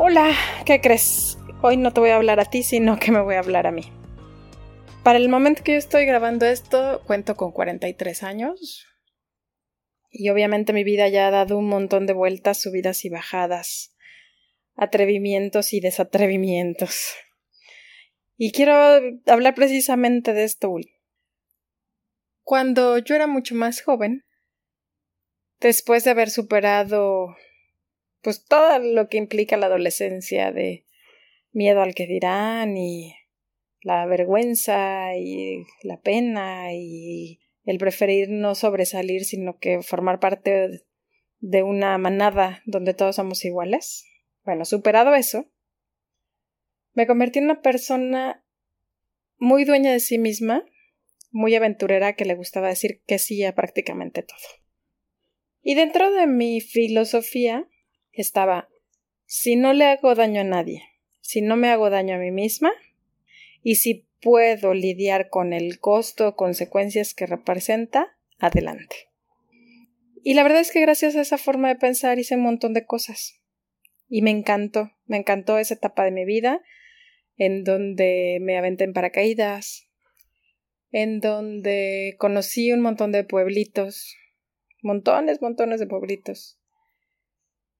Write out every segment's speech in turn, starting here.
Hola, ¿qué crees? Hoy no te voy a hablar a ti, sino que me voy a hablar a mí. Para el momento que yo estoy grabando esto, cuento con 43 años. Y obviamente mi vida ya ha dado un montón de vueltas, subidas y bajadas atrevimientos y desatrevimientos. Y quiero hablar precisamente de esto. Cuando yo era mucho más joven, después de haber superado pues todo lo que implica la adolescencia de miedo al que dirán y la vergüenza y la pena y el preferir no sobresalir sino que formar parte de una manada donde todos somos iguales. Bueno, superado eso, me convertí en una persona muy dueña de sí misma, muy aventurera que le gustaba decir que sí a prácticamente todo. Y dentro de mi filosofía estaba si no le hago daño a nadie, si no me hago daño a mí misma, y si puedo lidiar con el costo o consecuencias que representa, adelante. Y la verdad es que gracias a esa forma de pensar hice un montón de cosas y me encantó, me encantó esa etapa de mi vida en donde me aventé en paracaídas, en donde conocí un montón de pueblitos, montones, montones de pueblitos,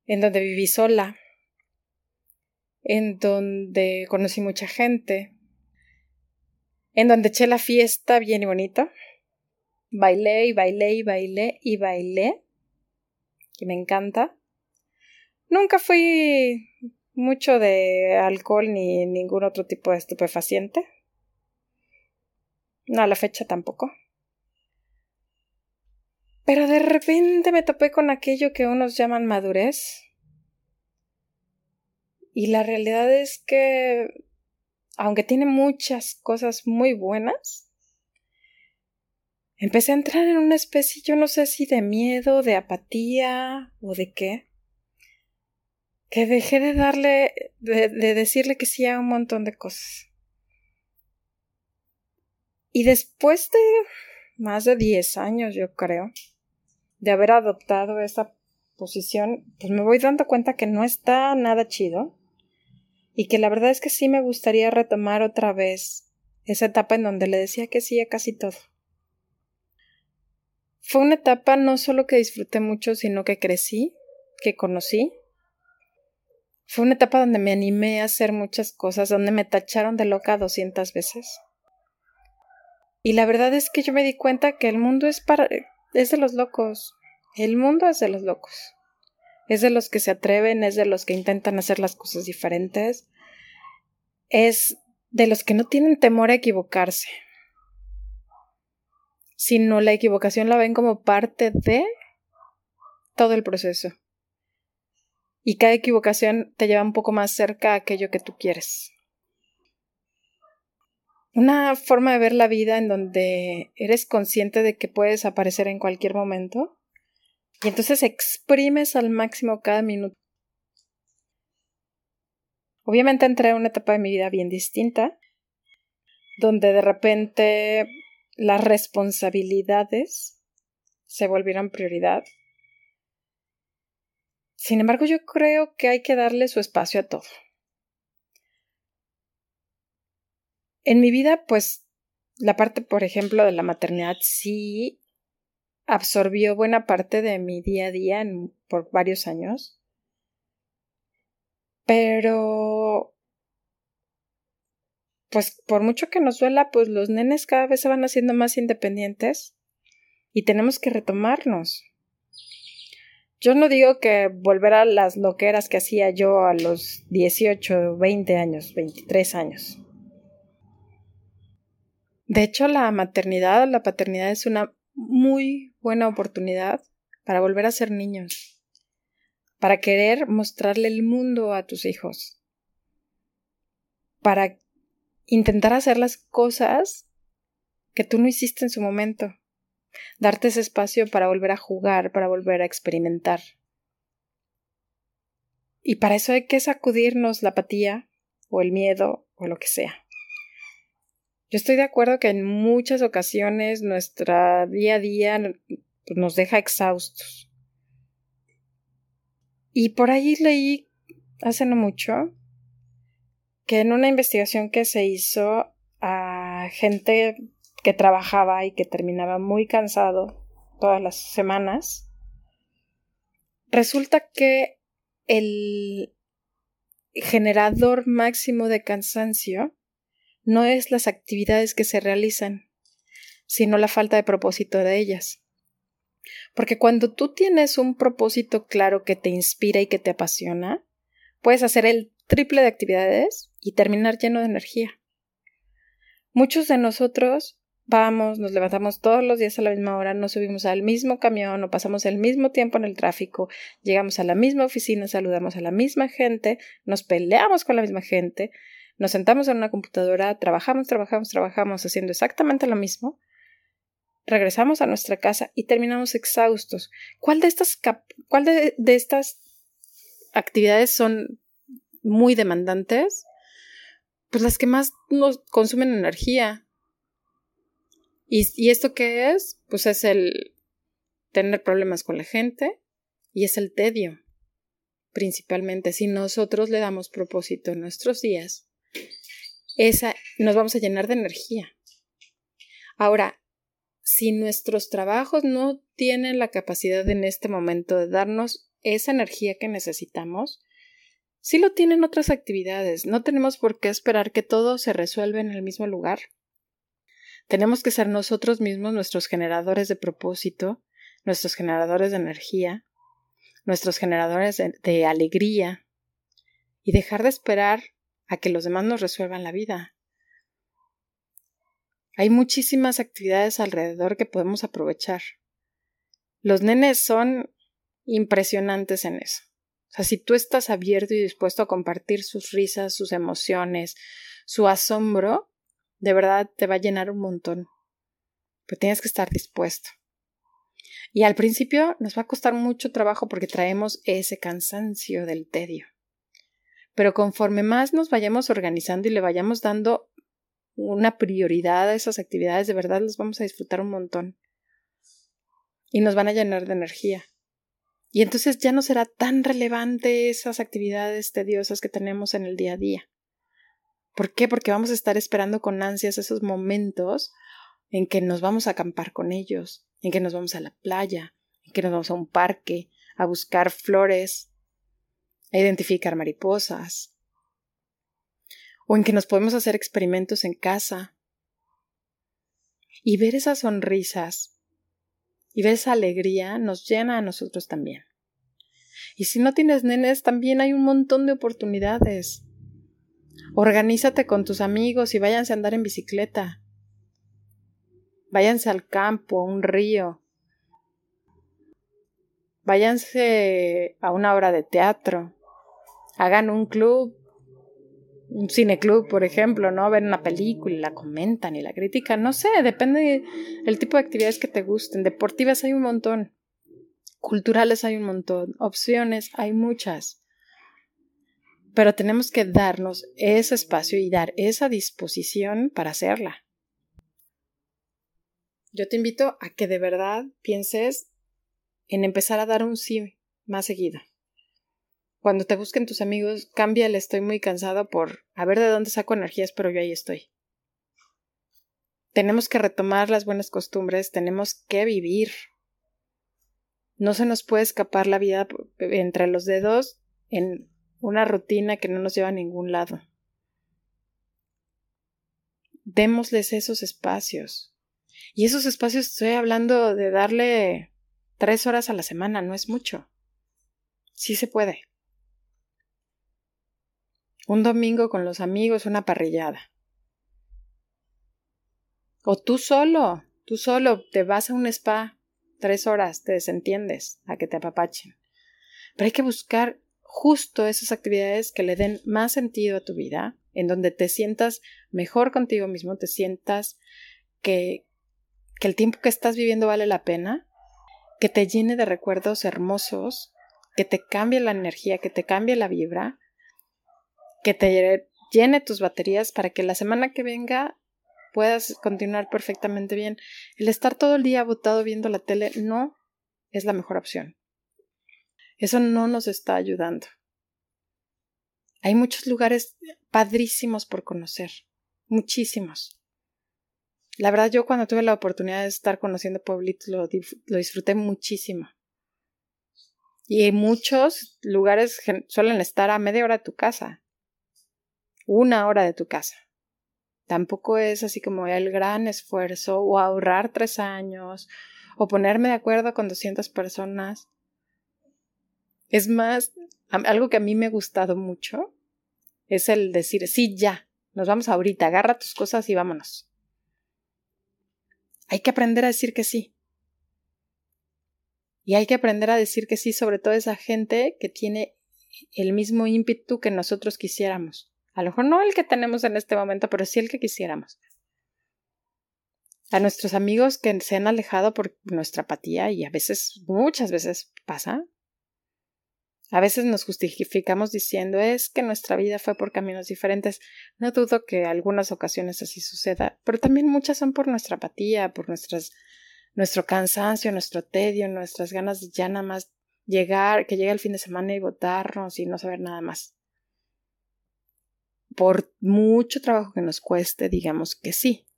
en donde viví sola, en donde conocí mucha gente, en donde eché la fiesta bien y bonito, bailé y bailé y bailé y bailé, que me encanta, Nunca fui mucho de alcohol ni ningún otro tipo de estupefaciente. No, a la fecha tampoco. Pero de repente me topé con aquello que unos llaman madurez. Y la realidad es que, aunque tiene muchas cosas muy buenas, empecé a entrar en una especie, yo no sé si de miedo, de apatía o de qué que dejé de darle, de, decirle que sí a un montón de cosas. Y después de más de 10 años, yo creo, de haber adoptado esa posición, pues me voy dando cuenta que no está nada chido y que la verdad es que sí me gustaría retomar otra vez esa etapa en donde le decía que sí a casi todo. Fue una etapa no solo que disfruté mucho, sino que crecí, que conocí, fue una etapa donde me animé a hacer muchas cosas, donde me tacharon de loca doscientas veces. Y la verdad es que yo me di cuenta que el mundo es para es de los locos. El mundo es de los locos. Es de los que se atreven, es de los que intentan hacer las cosas diferentes. Es de los que no tienen temor a equivocarse. Sino la equivocación la ven como parte de todo el proceso y cada equivocación te lleva un poco más cerca a aquello que tú quieres. Una forma de ver la vida en donde eres consciente de que puedes aparecer en cualquier momento y entonces exprimes al máximo cada minuto. Obviamente entré en una etapa de mi vida bien distinta, donde de repente las responsabilidades se volvieron prioridad sin embargo, yo creo que hay que darle su espacio a todo. En mi vida, pues, la parte, por ejemplo, de la maternidad sí absorbió buena parte de mi día a día por varios años. Pero pues por mucho que nos duela, pues los nenes cada vez se van haciendo más independientes y tenemos que retomarnos. Yo no digo que volver a las loqueras que hacía yo a los 18, 20 años, 23 años. De hecho, la maternidad o la paternidad es una muy buena oportunidad para volver a ser niños, para querer mostrarle el mundo a tus hijos, para intentar hacer las cosas que tú no hiciste en su momento, darte ese espacio para volver a jugar, para volver a experimentar. Y para eso hay que sacudirnos la apatía o el miedo o lo que sea. Yo estoy de acuerdo que en muchas ocasiones nuestra día a día nos deja exhaustos. Y por ahí leí hace no mucho que en una investigación que se hizo a gente que trabajaba y que terminaba muy cansado todas las semanas, resulta que el generador máximo de cansancio no es las actividades que se realizan, sino la falta de propósito de ellas. Porque cuando tú tienes un propósito claro que te inspira y que te apasiona, puedes hacer el triple de actividades y terminar lleno de energía. Muchos de nosotros vamos, nos levantamos todos los días a la misma hora, nos subimos al mismo camión, o pasamos el mismo tiempo en el tráfico, llegamos a la misma oficina, saludamos a la misma gente, nos peleamos con la misma gente, nos sentamos en una computadora, trabajamos, trabajamos, trabajamos haciendo exactamente lo mismo, regresamos a nuestra casa y terminamos exhaustos. ¿Cuál de estas, cuál de estas actividades son muy demandantes, pues las que más nos consumen energía. ¿Y, ¿Y esto qué es? Pues es el tener problemas con la gente y es el tedio. Principalmente, si nosotros le damos propósito en nuestros días, esa nos vamos a llenar de energía. Ahora, si nuestros trabajos no tienen la capacidad en este momento de darnos esa energía que necesitamos, Sí lo tienen otras actividades, no tenemos por qué esperar que todo se resuelva en el mismo lugar. Tenemos que ser nosotros mismos nuestros generadores de propósito, nuestros generadores de energía, nuestros generadores de, alegría y dejar de esperar a que los demás nos resuelvan la vida. Hay muchísimas actividades alrededor que podemos aprovechar. Los nenes son impresionantes en eso. O sea, si tú estás abierto y dispuesto a compartir sus risas, sus emociones, su asombro, de verdad te va a llenar un montón. Pero tienes que estar dispuesto. Y al principio nos va a costar mucho trabajo porque traemos ese cansancio del tedio. Pero conforme más nos vayamos organizando y le vayamos dando una prioridad a esas actividades, de verdad las vamos a disfrutar un montón. Y nos van a llenar de energía. Y entonces ya no será tan relevante esas actividades tediosas que tenemos en el día a día. ¿Por qué? Porque vamos a estar esperando con ansias esos momentos en que nos vamos a acampar con ellos, en que nos vamos a la playa, en que nos vamos a un parque, a buscar flores, a identificar mariposas, o en que nos podemos hacer experimentos en casa. Y ver esas sonrisas y ver esa alegría nos llena a nosotros también. Y si no tienes nenes, también hay un montón de oportunidades. Organízate con tus amigos y váyanse a andar en bicicleta. Váyanse al campo, a un río. Váyanse a una obra de teatro. Hagan un club un cineclub, por ejemplo, ¿no? Ven una película y la comentan y la critican, no sé, depende del tipo de actividades que te gusten. Deportivas hay un montón, culturales hay un montón, opciones hay muchas. Pero tenemos que darnos ese espacio y dar esa disposición para hacerla. Yo te invito a que de verdad pienses en empezar a dar un sí más seguido. Cuando te busquen tus amigos, cámbiale estoy muy cansado por a ver de dónde saco energías, pero yo ahí estoy. Tenemos que retomar las buenas costumbres, tenemos que vivir. No se nos puede escapar la vida entre los dedos en una rutina que no nos lleva a ningún lado. Démosles esos espacios. Y esos espacios estoy hablando de darle tres horas a la semana, no es mucho. Sí se puede. Un domingo con los amigos, una parrillada. O tú solo, tú solo te vas a un spa tres horas, te desentiendes a que te apapachen. Pero hay que buscar justo esas actividades que le den más sentido a tu vida, en donde te sientas mejor contigo mismo, te sientas que, que el tiempo que estás viviendo vale la pena, que te llene de recuerdos hermosos, que te cambie la energía, que te cambie la vibra, que te llene tus baterías para que la semana que venga puedas continuar perfectamente bien. El estar todo el día botado viendo la tele no es la mejor opción. Eso no nos está ayudando. Hay muchos lugares padrísimos por conocer, muchísimos. La verdad yo cuando tuve la oportunidad de estar conociendo pueblitos lo, lo disfruté muchísimo. Y muchos lugares suelen estar a media hora de tu casa, una hora de tu casa. Tampoco es así como el gran esfuerzo o ahorrar tres años o ponerme de acuerdo con 200 personas. Es más, algo que a mí me ha gustado mucho es el decir, sí, ya, nos vamos ahorita, agarra tus cosas y vámonos. Hay que aprender a decir que sí. Y hay que aprender a decir que sí, sobre todo esa gente que tiene el mismo ímpetu que nosotros quisiéramos. A lo mejor no el que tenemos en este momento, pero sí el que quisiéramos. A nuestros amigos que se han alejado por nuestra apatía y a veces, muchas veces pasa. A veces nos justificamos diciendo es que nuestra vida fue por caminos diferentes. No dudo que algunas ocasiones así suceda, pero también muchas son por nuestra apatía, por nuestro cansancio, nuestro tedio, nuestras ganas de ya nada más llegar, que llegue el fin de semana y votarnos y no saber nada más por mucho trabajo que nos cueste, digamos que sí,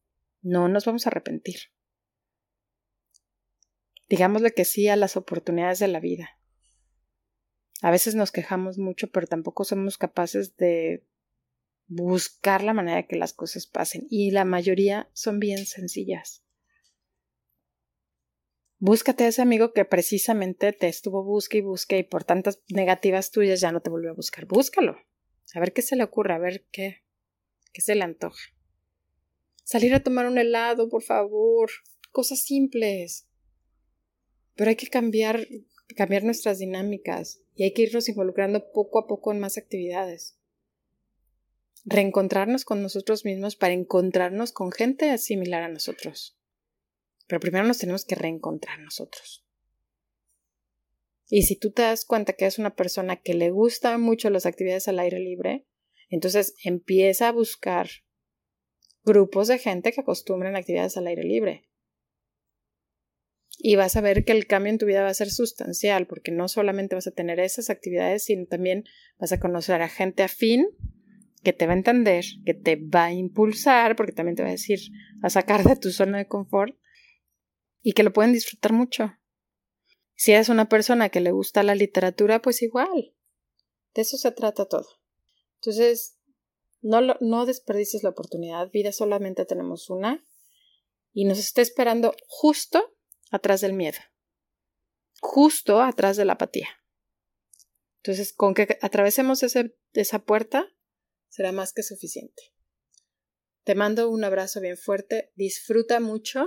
no nos vamos a arrepentir. Digámosle que sí a las oportunidades de la vida. A veces nos quejamos mucho, pero tampoco somos capaces de buscar la manera de que las cosas pasen. Y la mayoría son bien sencillas. Búscate a ese amigo que precisamente te estuvo busque y busque y por tantas negativas tuyas ya no te volvió a buscar. Búscalo. A ver qué se le ocurre, a ver qué, qué se le antoja. Salir a tomar un helado, por favor. Cosas simples. Pero hay que cambiar, cambiar nuestras dinámicas y hay que irnos involucrando poco a poco en más actividades. Reencontrarnos con nosotros mismos para encontrarnos con gente similar a nosotros. Pero primero nos tenemos que reencontrar nosotros. Y si tú te das cuenta que es una persona que le gusta mucho las actividades al aire libre, entonces empieza a buscar grupos de gente que acostumbren actividades al aire libre. Y vas a ver que el cambio en tu vida va a ser sustancial, porque no solamente vas a tener esas actividades, sino también vas a conocer a gente afín que te va a entender, que te va a impulsar, porque también te va a decir a sacar de tu zona de confort y que lo pueden disfrutar mucho. Si eres una persona que le gusta la literatura, pues igual. De eso se trata todo. Entonces, no, no desperdicies la oportunidad. Vida solamente tenemos una. Y nos está esperando justo atrás del miedo. Justo atrás de la apatía. Entonces, con que atravesemos esa puerta, será más que suficiente. Te mando un abrazo bien fuerte. Disfruta mucho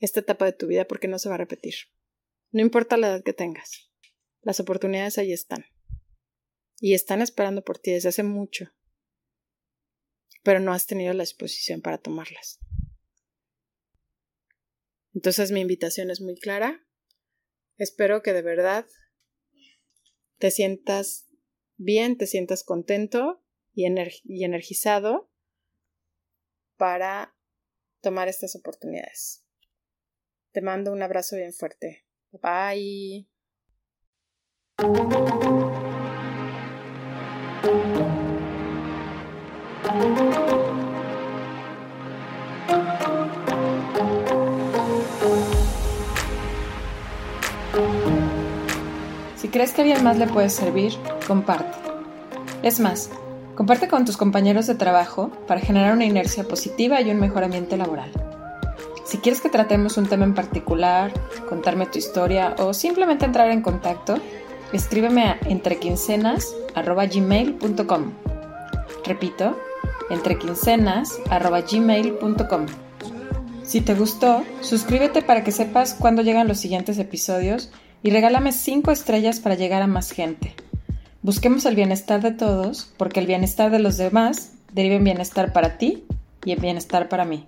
esta etapa de tu vida porque no se va a repetir. No importa la edad que tengas, las oportunidades ahí están. Y están esperando por ti desde hace mucho. Pero no has tenido la exposición para tomarlas. Entonces mi invitación es muy clara. Espero que de verdad te sientas bien, te sientas contento y, y energizado para tomar estas oportunidades. Te mando un abrazo bien fuerte. Bye. Si crees que a alguien más le puede servir, comparte. Es más, comparte con tus compañeros de trabajo para generar una inercia positiva y un mejor ambiente laboral. Si quieres que tratemos un tema en particular, contarme tu historia o simplemente entrar en contacto, escríbeme a entrequincenas.gmail.com. Repito, entrequincenas.gmail.com. Si te gustó, suscríbete para que sepas cuándo llegan los siguientes episodios y regálame 5 estrellas para llegar a más gente. Busquemos el bienestar de todos, porque el bienestar de los demás deriva en bienestar para ti y en bienestar para mí.